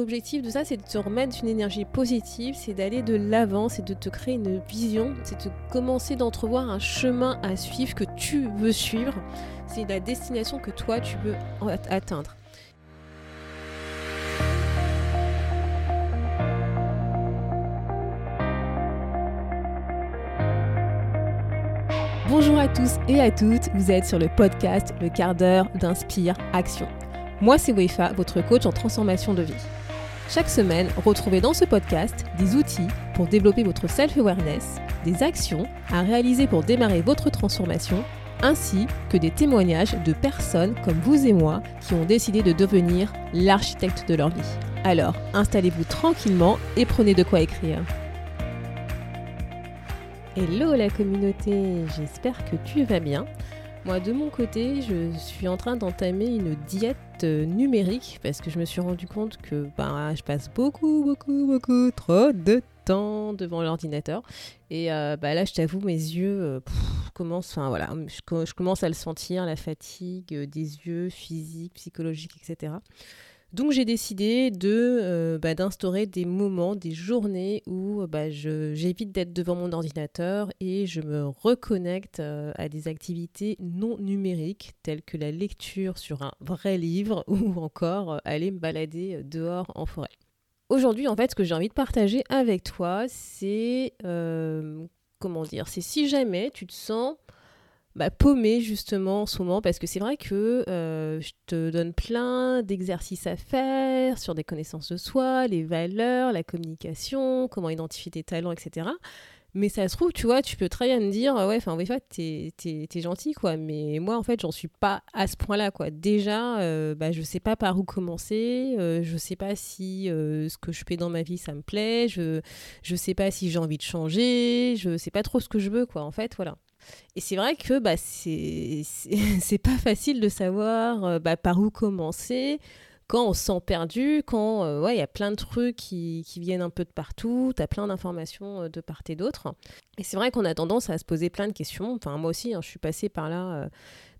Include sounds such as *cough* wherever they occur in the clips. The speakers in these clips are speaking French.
l'objectif de ça, c'est de te remettre une énergie positive, c'est d'aller de l'avant, c'est de te créer une vision, c'est de commencer d'entrevoir un chemin à suivre que tu veux suivre. C'est la destination que toi, tu veux atteindre. Bonjour à tous et à toutes, vous êtes sur le podcast Le quart d'heure d'Inspire Action. Moi, c'est Wefa, votre coach en transformation de vie. Chaque semaine, retrouvez dans ce podcast des outils pour développer votre self-awareness, des actions à réaliser pour démarrer votre transformation, ainsi que des témoignages de personnes comme vous et moi qui ont décidé de devenir l'architecte de leur vie. Alors, installez-vous tranquillement et prenez de quoi écrire. Hello la communauté, j'espère que tu vas bien. Moi, de mon côté, je suis en train d'entamer une diète euh, numérique parce que je me suis rendu compte que ben, je passe beaucoup, beaucoup, beaucoup trop de temps devant l'ordinateur. Et euh, bah, là, je t'avoue, mes yeux euh, commencent, enfin voilà, je, commence à le sentir, la fatigue des yeux, physique, psychologique, etc. Donc j'ai décidé de euh, bah, d'instaurer des moments, des journées où bah, j'évite d'être devant mon ordinateur et je me reconnecte euh, à des activités non numériques telles que la lecture sur un vrai livre *laughs* ou encore euh, aller me balader dehors en forêt. Aujourd'hui, en fait, ce que j'ai envie de partager avec toi, c'est comment dire, c'est si jamais tu te sens bah, paumé justement en ce moment parce que c'est vrai que euh, je te donne plein d'exercices à faire sur des connaissances de soi, les valeurs, la communication, comment identifier tes talents, etc. Mais ça se trouve, tu vois, tu peux très bien me dire, ouais, enfin, en fait, t'es, t'es, gentil, quoi. Mais moi, en fait, j'en suis pas à ce point-là, quoi. Déjà, euh, bah, je sais pas par où commencer. Euh, je sais pas si ce que je fais dans ma vie, ça me plaît. Je, je sais pas si j'ai envie de changer. Je sais pas trop ce que je veux, quoi. En fait, voilà. Et c'est vrai que bah, *laughs* c'est pas facile de savoir euh, bah, par où commencer quand on se sent perdu, quand euh, il y a plein de trucs qui, qui, viennent un peu de partout, tu as plein d'informations euh, de part et d'autre. Et c'est vrai qu'on a tendance à se poser plein de questions. Enfin, moi aussi, hein, je suis passée par là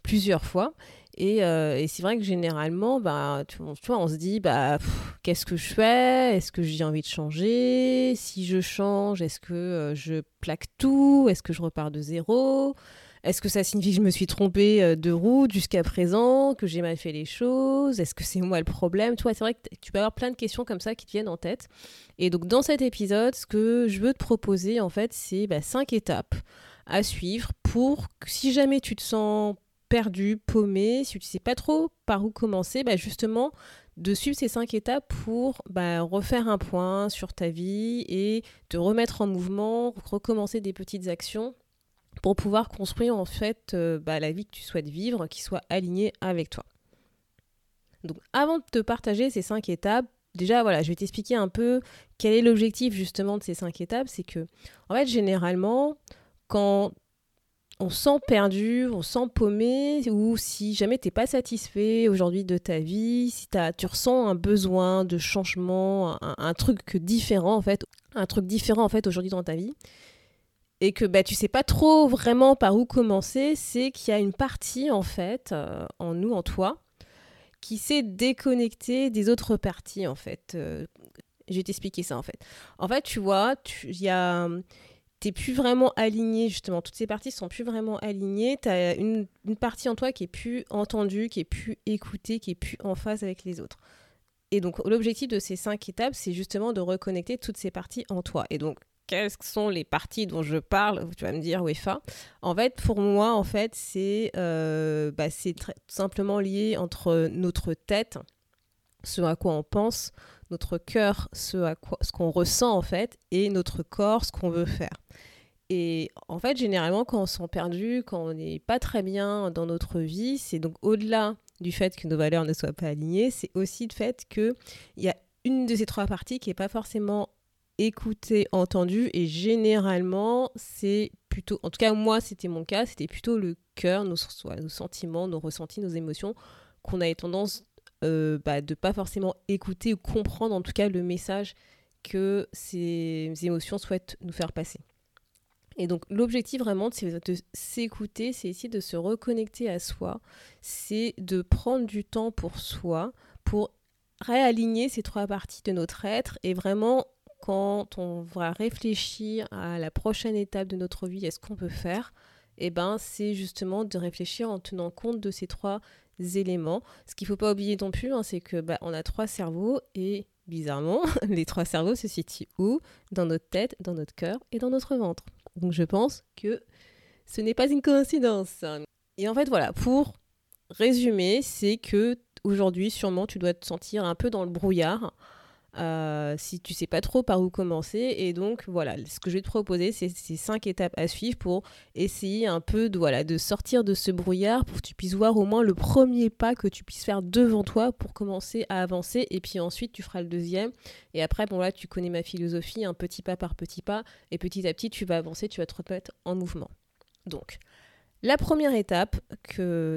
plusieurs fois. Et, euh, et c'est vrai que généralement, bah, tu, vois, on se dit, bah, qu'est-ce que je fais? Est-ce que j'ai envie de changer? Si je change, est-ce que euh, je plaque tout? Est-ce que je repars de zéro? Est-ce que ça signifie que je me suis trompée euh, de route jusqu'à présent Que j'ai mal fait les choses? Est-ce que c'est moi le problème? Tu vois, c'est vrai que tu peux avoir plein de questions comme ça qui te viennent en tête. Et donc, dans cet épisode, ce que je veux te proposer, en fait, c'est bah, cinq étapes à suivre pour que si jamais tu te sens perdu, paumé, si tu sais pas trop par où commencer, bah justement de suivre ces cinq étapes pour bah, refaire un point sur ta vie et te remettre en mouvement, recommencer des petites actions pour pouvoir construire en fait euh, bah, la vie que tu souhaites vivre qui soit alignée avec toi. Donc avant de te partager ces cinq étapes, déjà voilà, je vais t'expliquer un peu quel est l'objectif justement de ces cinq étapes. C'est que en fait généralement quand on sent perdu, on sent paumé, ou si jamais tu n'es pas satisfait aujourd'hui de ta vie, si as, tu ressens un besoin de changement, un, truc différent en fait, un truc différent en fait aujourd'hui dans ta vie, et que bah, tu sais pas trop vraiment par où commencer, c'est qu'il y a une partie en fait euh, en nous, en toi, qui s'est déconnectée des autres parties en fait. Euh, je vais t'expliquer ça en fait. En fait, tu vois, il y a t'es plus vraiment aligné, justement. Toutes ces parties sont plus vraiment alignées. Tu as une, partie en toi qui est plus entendue, qui est plus écoutée, qui est plus en phase avec les autres. Et donc, l'objectif de ces cinq étapes, c'est justement de reconnecter toutes ces parties en toi. Et donc, quelles sont les parties dont je parle Tu vas me dire, UEFA. En fait, pour moi, en fait, c'est euh, bah, tout simplement lié entre notre tête, ce à quoi on pense, notre cœur, ce, qu'on ressent en fait, et notre corps, ce qu'on veut faire. Et en fait, généralement, quand on se sent perdu, quand on n'est pas très bien dans notre vie, c'est donc au-delà du fait que nos valeurs ne soient pas alignées, c'est aussi le fait qu'il y a une de ces trois parties qui n'est pas forcément écoutée, entendue, et généralement, c'est plutôt, en tout cas moi, c'était mon cas, c'était plutôt le cœur, nos, nos sentiments, nos ressentis, nos émotions, qu'on avait tendance euh, bah, de pas forcément écouter ou comprendre en tout cas le message que ces émotions souhaitent nous faire passer. Et donc l'objectif vraiment, c'est de s'écouter, c'est essayer de se reconnecter à soi, c'est de prendre du temps pour soi, pour réaligner ces trois parties de notre être et vraiment quand on va réfléchir à la prochaine étape de notre vie, est-ce qu'on peut faire Eh ben, c'est justement de réfléchir en tenant compte de ces trois éléments. Ce qu'il ne faut pas oublier non plus, hein, c'est que bah, on a trois cerveaux et bizarrement, *laughs* les trois cerveaux se situent où? Dans notre tête, dans notre cœur et dans notre ventre. Donc je pense que ce n'est pas une coïncidence. Et en fait, voilà, pour résumer, c'est que aujourd'hui, sûrement, tu dois te sentir un peu dans le brouillard euh, si tu sais pas trop par où commencer. Et donc, voilà, ce que je vais te proposer, c'est ces cinq étapes à suivre pour essayer un peu de, voilà, de sortir de ce brouillard pour que tu puisses voir au moins le premier pas que tu puisses faire devant toi pour commencer à avancer. Et puis ensuite, tu feras le deuxième. Et après, bon, là, tu connais ma philosophie, un petit pas par petit pas. Et petit à petit, tu vas avancer, tu vas te remettre en mouvement. Donc, la première étape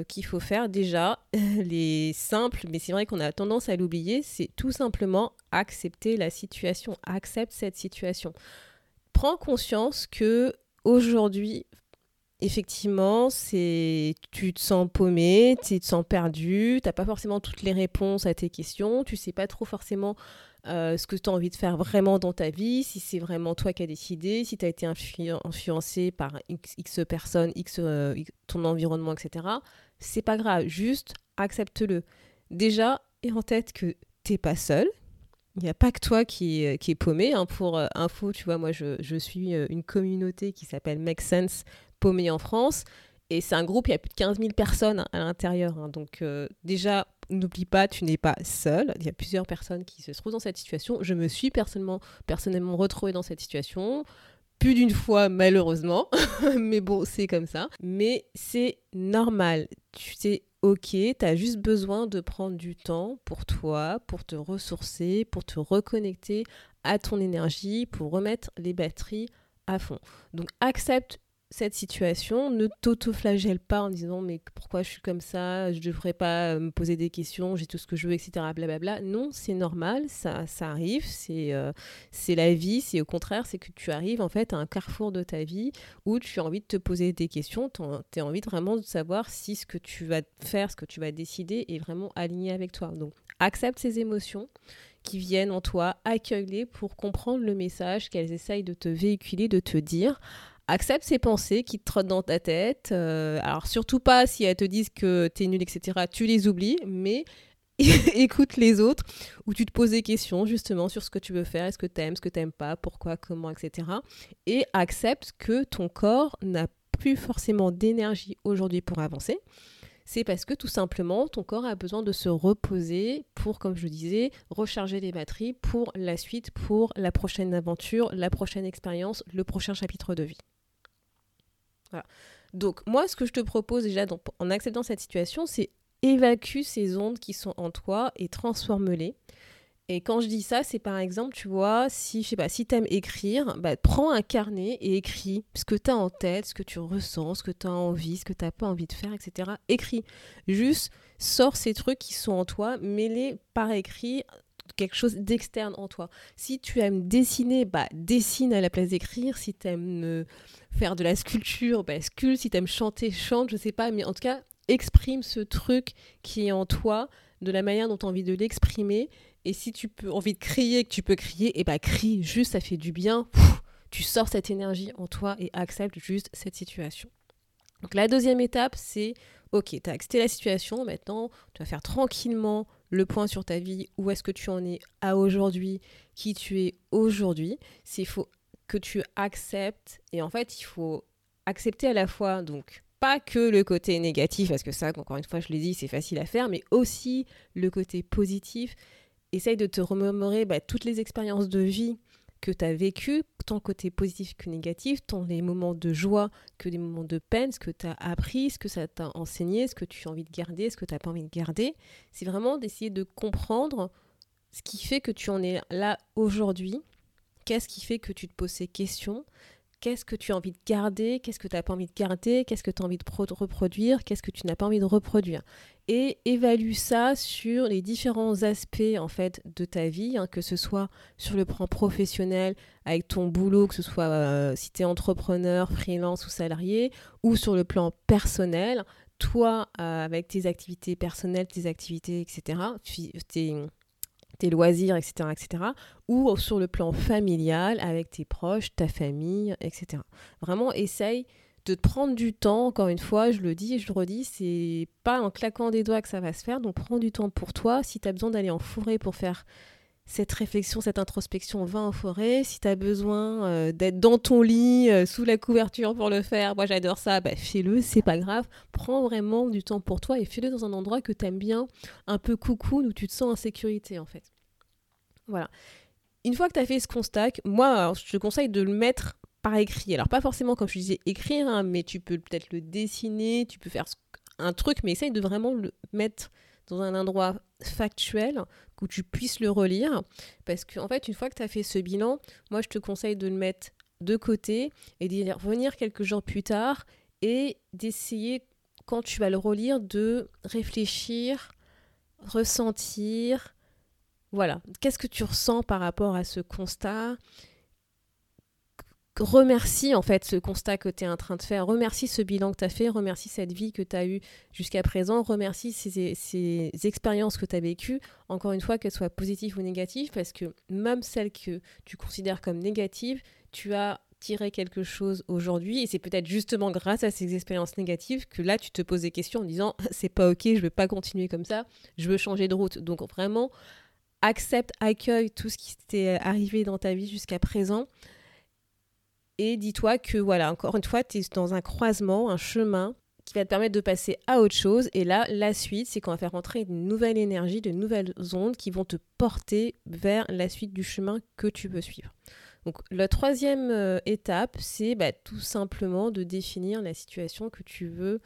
qu'il faut faire déjà, *laughs* les simples, mais c'est vrai qu'on a tendance à l'oublier, c'est tout simplement accepter la situation, accepte cette situation. Prends conscience que aujourd'hui, effectivement, c'est tu te sens paumé, tu te sens perdu, tu n'as pas forcément toutes les réponses à tes questions, tu sais pas trop forcément euh, ce que tu as envie de faire vraiment dans ta vie, si c'est vraiment toi qui as décidé, si tu as été influencé par X, personnes, euh, X, ton environnement, etc. C'est pas grave, juste accepte-le. Déjà, et en tête que t'es pas seul. Il n'y a pas que toi qui, qui est paumé. Hein. Pour euh, info, tu vois, moi, je, je suis une communauté qui s'appelle Make Sense Paumé en France. Et c'est un groupe, il y a plus de 15 000 personnes à l'intérieur. Hein. Donc déjà, n'oublie pas, tu n'es pas seul. Il y a plusieurs personnes qui se trouvent dans cette situation. Je me suis personnellement, personnellement retrouvée dans cette situation. Plus d'une fois, malheureusement. *laughs* mais bon, c'est comme ça. Mais c'est normal. Tu sais, ok, tu as juste besoin de prendre du temps pour toi, pour te ressourcer, pour te reconnecter à ton énergie, pour remettre les batteries à fond. Donc accepte cette situation, ne t'auto-flagelle pas en disant mais pourquoi je suis comme ça, je devrais pas euh, me poser des questions, j'ai tout ce que je veux, etc. Blablabla. Non, c'est normal, ça, ça arrive, c'est euh, c'est la vie, c'est au contraire, c'est que tu arrives en fait à un carrefour de ta vie où tu as envie de te poser des questions, tu as envie vraiment de savoir si ce que tu vas faire, ce que tu vas décider est vraiment aligné avec toi. Donc accepte ces émotions qui viennent en toi, accueille-les pour comprendre le message qu'elles essayent de te véhiculer, de te dire accepte ces pensées qui te trottent dans ta tête. Euh, alors surtout pas si elles te disent que t'es nul, etc. Tu les oublies, mais *laughs* écoute les autres où tu te poses des questions justement sur ce que tu veux faire, est-ce que tu aimes, ce que tu n'aimes pas, pourquoi, comment, etc. Et accepte que ton corps n'a plus forcément d'énergie aujourd'hui pour avancer. C'est parce que tout simplement ton corps a besoin de se reposer pour, comme je disais, recharger les batteries pour la suite, pour la prochaine aventure, la prochaine expérience, le prochain chapitre de vie. Donc moi, ce que je te propose déjà en acceptant cette situation, c'est évacue ces ondes qui sont en toi et transforme-les. Et quand je dis ça, c'est par exemple, tu vois, si je sais pas, si aimes écrire, bah, prends un carnet et écris ce que tu as en tête, ce que tu ressens, ce que tu as envie, ce que tu n'as pas envie de faire, etc. Écris. Juste sors ces trucs qui sont en toi, mets-les par écrit quelque chose d'externe en toi. Si tu aimes dessiner, bah dessine à la place d'écrire. Si tu aimes euh, faire de la sculpture, bah sculpte. Si tu aimes chanter, chante, je sais pas. Mais en tout cas, exprime ce truc qui est en toi de la manière dont tu as envie de l'exprimer. Et si tu peux envie de crier, que tu peux crier, et eh bah crie, juste ça fait du bien. tu sors cette énergie en toi et accepte juste cette situation. Donc la deuxième étape, c'est ok, tu as accepté la situation, maintenant tu vas faire tranquillement le point sur ta vie, où est-ce que tu en es à aujourd'hui, qui tu es aujourd'hui. C'est faut que tu acceptes et en fait, il faut accepter à la fois donc pas que le côté négatif parce que ça encore une fois je l'ai dit, c'est facile à faire, mais aussi le côté positif. Essaye de te remémorer bah, toutes les expériences de vie que tu as vécu, tant côté positif que négatif, tant les moments de joie que des moments de peine, ce que tu as appris, ce que ça t'a enseigné, ce que tu as envie de garder, ce que tu n'as pas envie de garder. C'est vraiment d'essayer de comprendre ce qui fait que tu en es là aujourd'hui, qu'est-ce qui fait que tu te poses ces questions, qu'est-ce que tu as envie de garder, qu'est-ce que tu n'as pas envie de garder, qu'est-ce que tu as envie de reproduire, qu'est-ce que tu n'as pas envie de reproduire. Et évalue ça sur les différents aspects en fait de ta vie, hein, que ce soit sur le plan professionnel, avec ton boulot, que ce soit euh, si tu es entrepreneur, freelance ou salarié, ou sur le plan personnel, toi euh, avec tes activités personnelles, tes activités, etc., tes, tes loisirs, etc., etc., ou sur le plan familial, avec tes proches, ta famille, etc. Vraiment, essaye de prendre du temps, encore une fois, je le dis et je le redis, c'est pas en claquant des doigts que ça va se faire, donc prends du temps pour toi. Si tu as besoin d'aller en forêt pour faire cette réflexion, cette introspection, va en forêt. Si tu as besoin euh, d'être dans ton lit, euh, sous la couverture pour le faire, moi j'adore ça, bah, fais-le, c'est pas grave. Prends vraiment du temps pour toi et fais-le dans un endroit que tu aimes bien, un peu coucou, où tu te sens en sécurité en fait. Voilà. Une fois que tu as fait ce constat, moi je te conseille de le mettre par écrit. Alors pas forcément comme je disais écrire, hein, mais tu peux peut-être le dessiner, tu peux faire un truc, mais essaye de vraiment le mettre dans un endroit factuel où tu puisses le relire. Parce qu'en en fait, une fois que tu as fait ce bilan, moi, je te conseille de le mettre de côté et d'y revenir quelques jours plus tard et d'essayer, quand tu vas le relire, de réfléchir, ressentir. Voilà, qu'est-ce que tu ressens par rapport à ce constat? Remercie en fait ce constat que tu es en train de faire, remercie ce bilan que tu as fait, remercie cette vie que tu as eue jusqu'à présent, remercie ces, ces expériences que tu as vécues, encore une fois qu'elles soient positives ou négatives, parce que même celles que tu considères comme négatives, tu as tiré quelque chose aujourd'hui. Et c'est peut-être justement grâce à ces expériences négatives que là tu te poses des questions en disant *laughs* c'est pas ok, je veux pas continuer comme ça, je veux changer de route. Donc vraiment accepte, accueille tout ce qui t'est arrivé dans ta vie jusqu'à présent et dis-toi que, voilà, encore une fois, tu es dans un croisement, un chemin qui va te permettre de passer à autre chose. Et là, la suite, c'est qu'on va faire rentrer une nouvelle énergie, de nouvelles ondes qui vont te porter vers la suite du chemin que tu veux suivre. Donc la troisième euh, étape, c'est bah, tout simplement de définir la situation que tu veux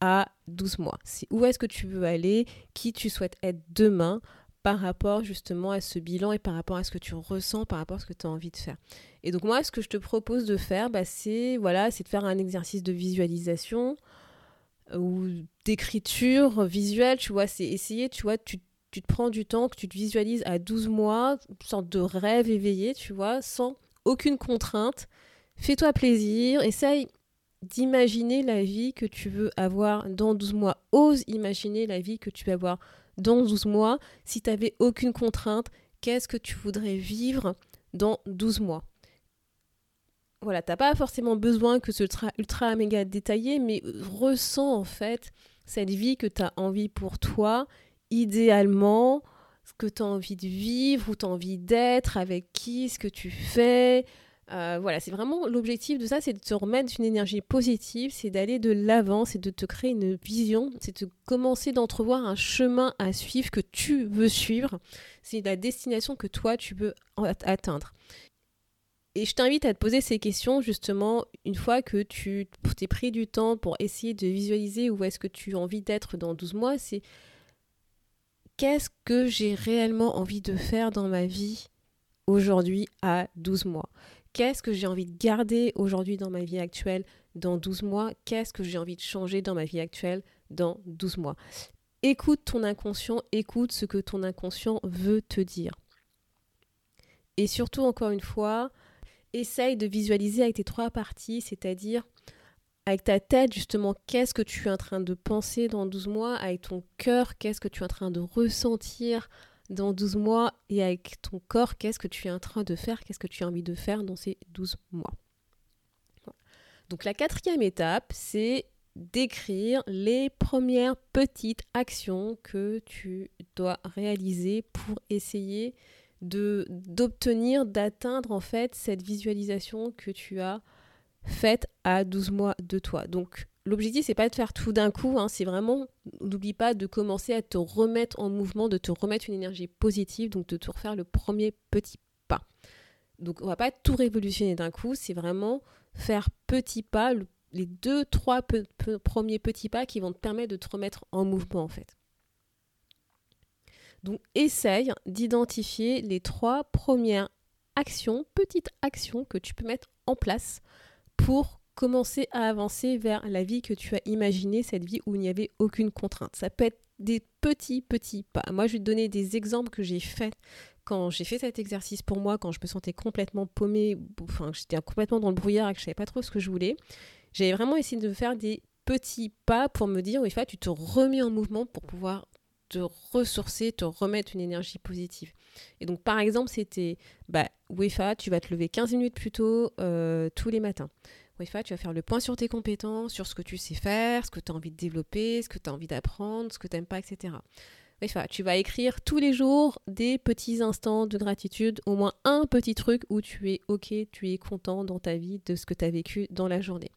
à 12 mois. C'est où est-ce que tu veux aller, qui tu souhaites être demain? Par rapport justement à ce bilan et par rapport à ce que tu ressens, par rapport à ce que tu as envie de faire. Et donc moi, ce que je te propose de faire, bah, c'est voilà, c'est de faire un exercice de visualisation euh, ou d'écriture visuelle, tu vois, c'est essayer, tu vois, tu, tu, te prends du temps, que tu te visualises à 12 mois, une sorte de rêve éveillé, tu vois, sans aucune contrainte. Fais-toi plaisir, essaye d'imaginer la vie que tu veux avoir dans 12 mois. Ose imaginer la vie que tu veux avoir dans 12 mois. Si tu n'avais aucune contrainte, qu'est-ce que tu voudrais vivre dans 12 mois? Voilà, t'as pas forcément besoin que ce soit ultra méga détaillé, mais ressens en fait cette vie que tu as envie pour toi, idéalement, ce que tu as envie de vivre, où tu as envie d'être, avec qui, ce que tu fais. Euh, voilà, c'est vraiment l'objectif de ça, c'est de te remettre une énergie positive, c'est d'aller de l'avant, c'est de te créer une vision, c'est de commencer d'entrevoir un chemin à suivre que tu veux suivre, c'est la destination que toi tu veux atteindre. Et je t'invite à te poser ces questions justement une fois que tu t'es pris du temps pour essayer de visualiser où est-ce que tu as envie d'être dans 12 mois. C'est qu'est-ce que j'ai réellement envie de faire dans ma vie aujourd'hui à 12 mois? Qu'est-ce que j'ai envie de garder aujourd'hui dans ma vie actuelle dans 12 mois? Qu'est-ce que j'ai envie de changer dans ma vie actuelle dans 12 mois? Écoute ton inconscient, écoute ce que ton inconscient veut te dire. Et surtout, encore une fois, essaye de visualiser avec tes trois parties, c'est-à-dire avec ta tête, justement, qu'est-ce que tu es en train de penser dans 12 mois, avec ton cœur, qu'est-ce que tu es en train de ressentir dans 12 mois, et avec ton corps, qu'est-ce que tu es en train de faire, qu'est-ce que tu as envie de faire dans ces 12 mois. Donc la quatrième étape, c'est d'écrire les premières petites actions que tu dois réaliser pour essayer d'obtenir, d'atteindre en fait cette visualisation que tu as faite à 12 mois de toi. Donc l'objectif c'est pas de faire tout d'un coup, hein, c'est vraiment n'oublie pas de commencer à te remettre en mouvement, de te remettre une énergie positive, donc de te refaire le premier petit pas. Donc on va pas tout révolutionner d'un coup, c'est vraiment faire petit pas, les deux, trois premiers petits pas qui vont te permettre de te remettre en mouvement en fait. Donc essaye d'identifier les trois premières actions, petites actions que tu peux mettre en place pour commencer à avancer vers la vie que tu as imaginée, cette vie où il n'y avait aucune contrainte. Ça peut être des petits, petits pas. Moi, je vais te donner des exemples que j'ai faits quand j'ai fait cet exercice pour moi, quand je me sentais complètement paumée, enfin, j'étais complètement dans le brouillard et que je savais pas trop ce que je voulais. J'avais vraiment essayé de faire des petits pas pour me dire, oui, tu te remets en mouvement pour pouvoir te ressourcer, te remettre une énergie positive. Et donc, par exemple, c'était, bah, WEFA, tu vas te lever 15 minutes plus tôt euh, tous les matins. WEFA, tu vas faire le point sur tes compétences, sur ce que tu sais faire, ce que tu as envie de développer, ce que tu as envie d'apprendre, ce que tu n'aimes pas, etc. WEFA, tu vas écrire tous les jours des petits instants de gratitude, au moins un petit truc où tu es OK, tu es content dans ta vie de ce que tu as vécu dans la journée.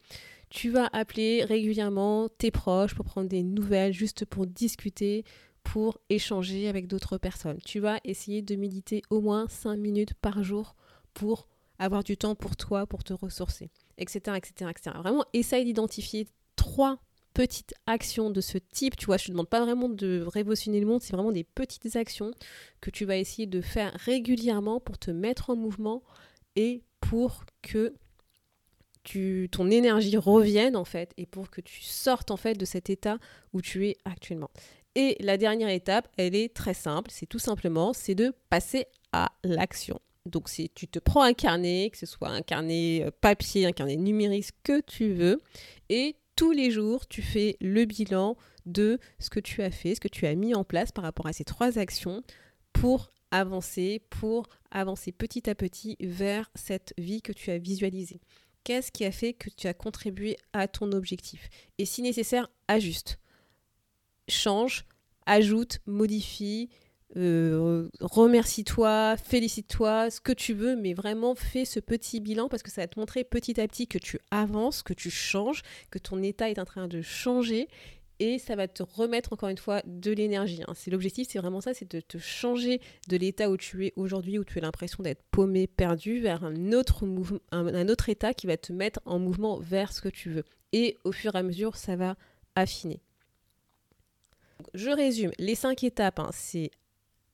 Tu vas appeler régulièrement tes proches pour prendre des nouvelles, juste pour discuter, pour échanger avec d'autres personnes. Tu vas essayer de méditer au moins 5 minutes par jour pour avoir du temps pour toi, pour te ressourcer, etc. etc., etc. Vraiment, essaye d'identifier trois petites actions de ce type. Tu vois, je ne te demande pas vraiment de révolutionner le monde, c'est vraiment des petites actions que tu vas essayer de faire régulièrement pour te mettre en mouvement et pour que ton énergie revienne en fait et pour que tu sortes en fait de cet état où tu es actuellement. Et la dernière étape, elle est très simple, c'est tout simplement, c'est de passer à l'action. Donc tu te prends un carnet, que ce soit un carnet euh, papier, un carnet numérique, ce que tu veux, et tous les jours, tu fais le bilan de ce que tu as fait, ce que tu as mis en place par rapport à ces trois actions pour avancer, pour avancer petit à petit vers cette vie que tu as visualisée. Qu'est-ce qui a fait que tu as contribué à ton objectif? Et si nécessaire, ajuste change, ajoute, modifie, euh, remercie-toi, félicite-toi, ce que tu veux, mais vraiment fais ce petit bilan parce que ça va te montrer petit à petit que tu avances, que tu changes, que ton état est en train de changer et ça va te remettre encore une fois de l'énergie. Hein. C'est l'objectif, c'est vraiment ça, c'est de te changer de l'état où tu es aujourd'hui, où tu as l'impression d'être paumé, perdu, vers un autre, état qui va te mettre en mouvement vers ce que tu veux. Et au fur et à mesure, ça va affiner. Je résume, les cinq étapes, hein, c'est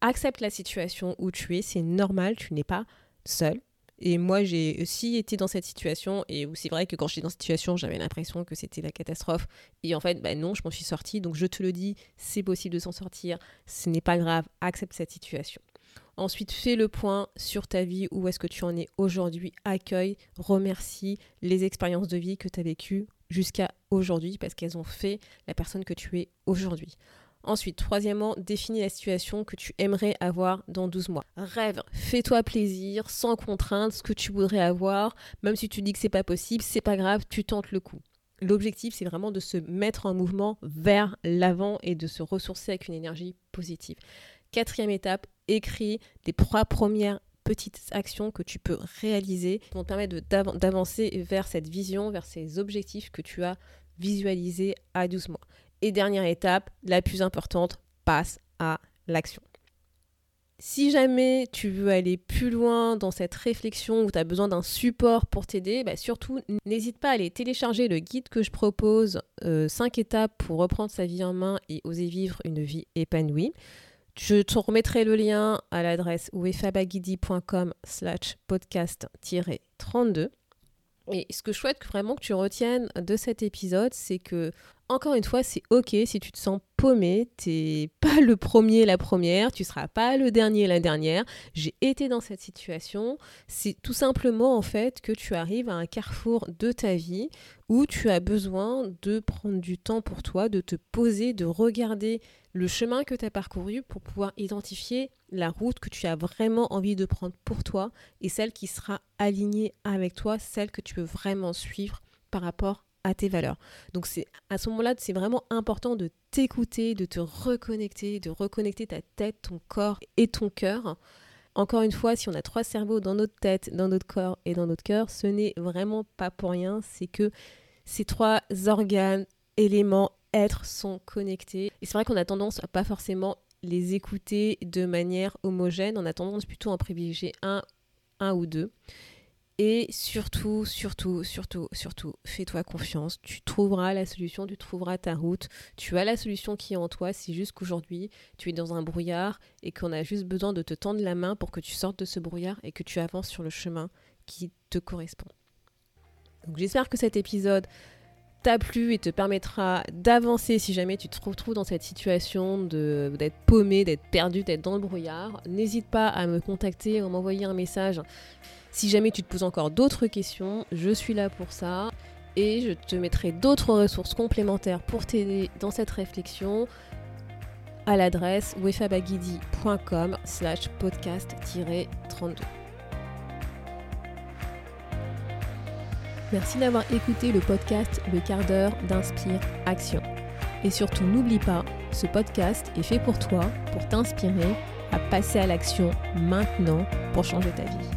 accepte la situation où tu es, c'est normal, tu n'es pas seul. Et moi, j'ai aussi été dans cette situation, et c'est vrai que quand j'étais dans cette situation, j'avais l'impression que c'était la catastrophe. Et en fait, bah non, je m'en suis sortie. Donc je te le dis, c'est possible de s'en sortir. Ce n'est pas grave, accepte cette situation. Ensuite, fais le point sur ta vie, où est-ce que tu en es aujourd'hui, accueille, remercie les expériences de vie que tu as vécues jusqu'à aujourd'hui, parce qu'elles ont fait la personne que tu es aujourd'hui. Ensuite, troisièmement, définis la situation que tu aimerais avoir dans 12 mois. Rêve, fais-toi plaisir, sans contrainte, ce que tu voudrais avoir, même si tu dis que c'est pas possible, c'est pas grave, tu tentes le coup. L'objectif, c'est vraiment de se mettre en mouvement vers l'avant et de se ressourcer avec une énergie positive. Quatrième étape, écris les trois premières petites actions que tu peux réaliser qui vont te permettre d'avancer vers cette vision, vers ces objectifs que tu as visualisés à 12 mois. Et dernière étape, la plus importante, passe à l'action. Si jamais tu veux aller plus loin dans cette réflexion ou tu as besoin d'un support pour t'aider, bah surtout n'hésite pas à aller télécharger le guide que je propose, 5 euh, étapes pour reprendre sa vie en main et oser vivre une vie épanouie. Je te remettrai le lien à l'adresse wefabagidi.com slash podcast-32. Et ce que je souhaite vraiment que tu retiennes de cet épisode, c'est que encore une fois, c'est ok si tu te sens paumé, t'es pas le premier, la première, tu seras pas le dernier, la dernière. J'ai été dans cette situation. C'est tout simplement en fait que tu arrives à un carrefour de ta vie où tu as besoin de prendre du temps pour toi, de te poser, de regarder le chemin que tu as parcouru pour pouvoir identifier la route que tu as vraiment envie de prendre pour toi et celle qui sera alignée avec toi, celle que tu veux vraiment suivre par rapport à tes valeurs. Donc c'est à ce moment-là, c'est vraiment important de t'écouter, de te reconnecter, de reconnecter ta tête, ton corps et ton cœur. Encore une fois, si on a trois cerveaux dans notre tête, dans notre corps et dans notre cœur, ce n'est vraiment pas pour rien, c'est que ces trois organes, éléments, êtres sont connectés. Et c'est vrai qu'on a tendance à pas forcément les écouter de manière homogène, on a tendance plutôt à privilégier un, un ou deux. Et surtout, surtout, surtout, surtout, fais-toi confiance. Tu trouveras la solution, tu trouveras ta route. Tu as la solution qui est en toi. C'est juste qu'aujourd'hui, tu es dans un brouillard et qu'on a juste besoin de te tendre la main pour que tu sortes de ce brouillard et que tu avances sur le chemin qui te correspond. J'espère que cet épisode t'a plu et te permettra d'avancer si jamais tu te retrouves dans cette situation d'être paumé, d'être perdu, d'être dans le brouillard. N'hésite pas à me contacter ou m'envoyer un message si jamais tu te poses encore d'autres questions, je suis là pour ça. Et je te mettrai d'autres ressources complémentaires pour t'aider dans cette réflexion. à l'adresse wefabagidi.com slash podcast-32. Merci d'avoir écouté le podcast Le quart d'heure d'Inspire Action. Et surtout, n'oublie pas, ce podcast est fait pour toi, pour t'inspirer à passer à l'action maintenant pour changer ta vie.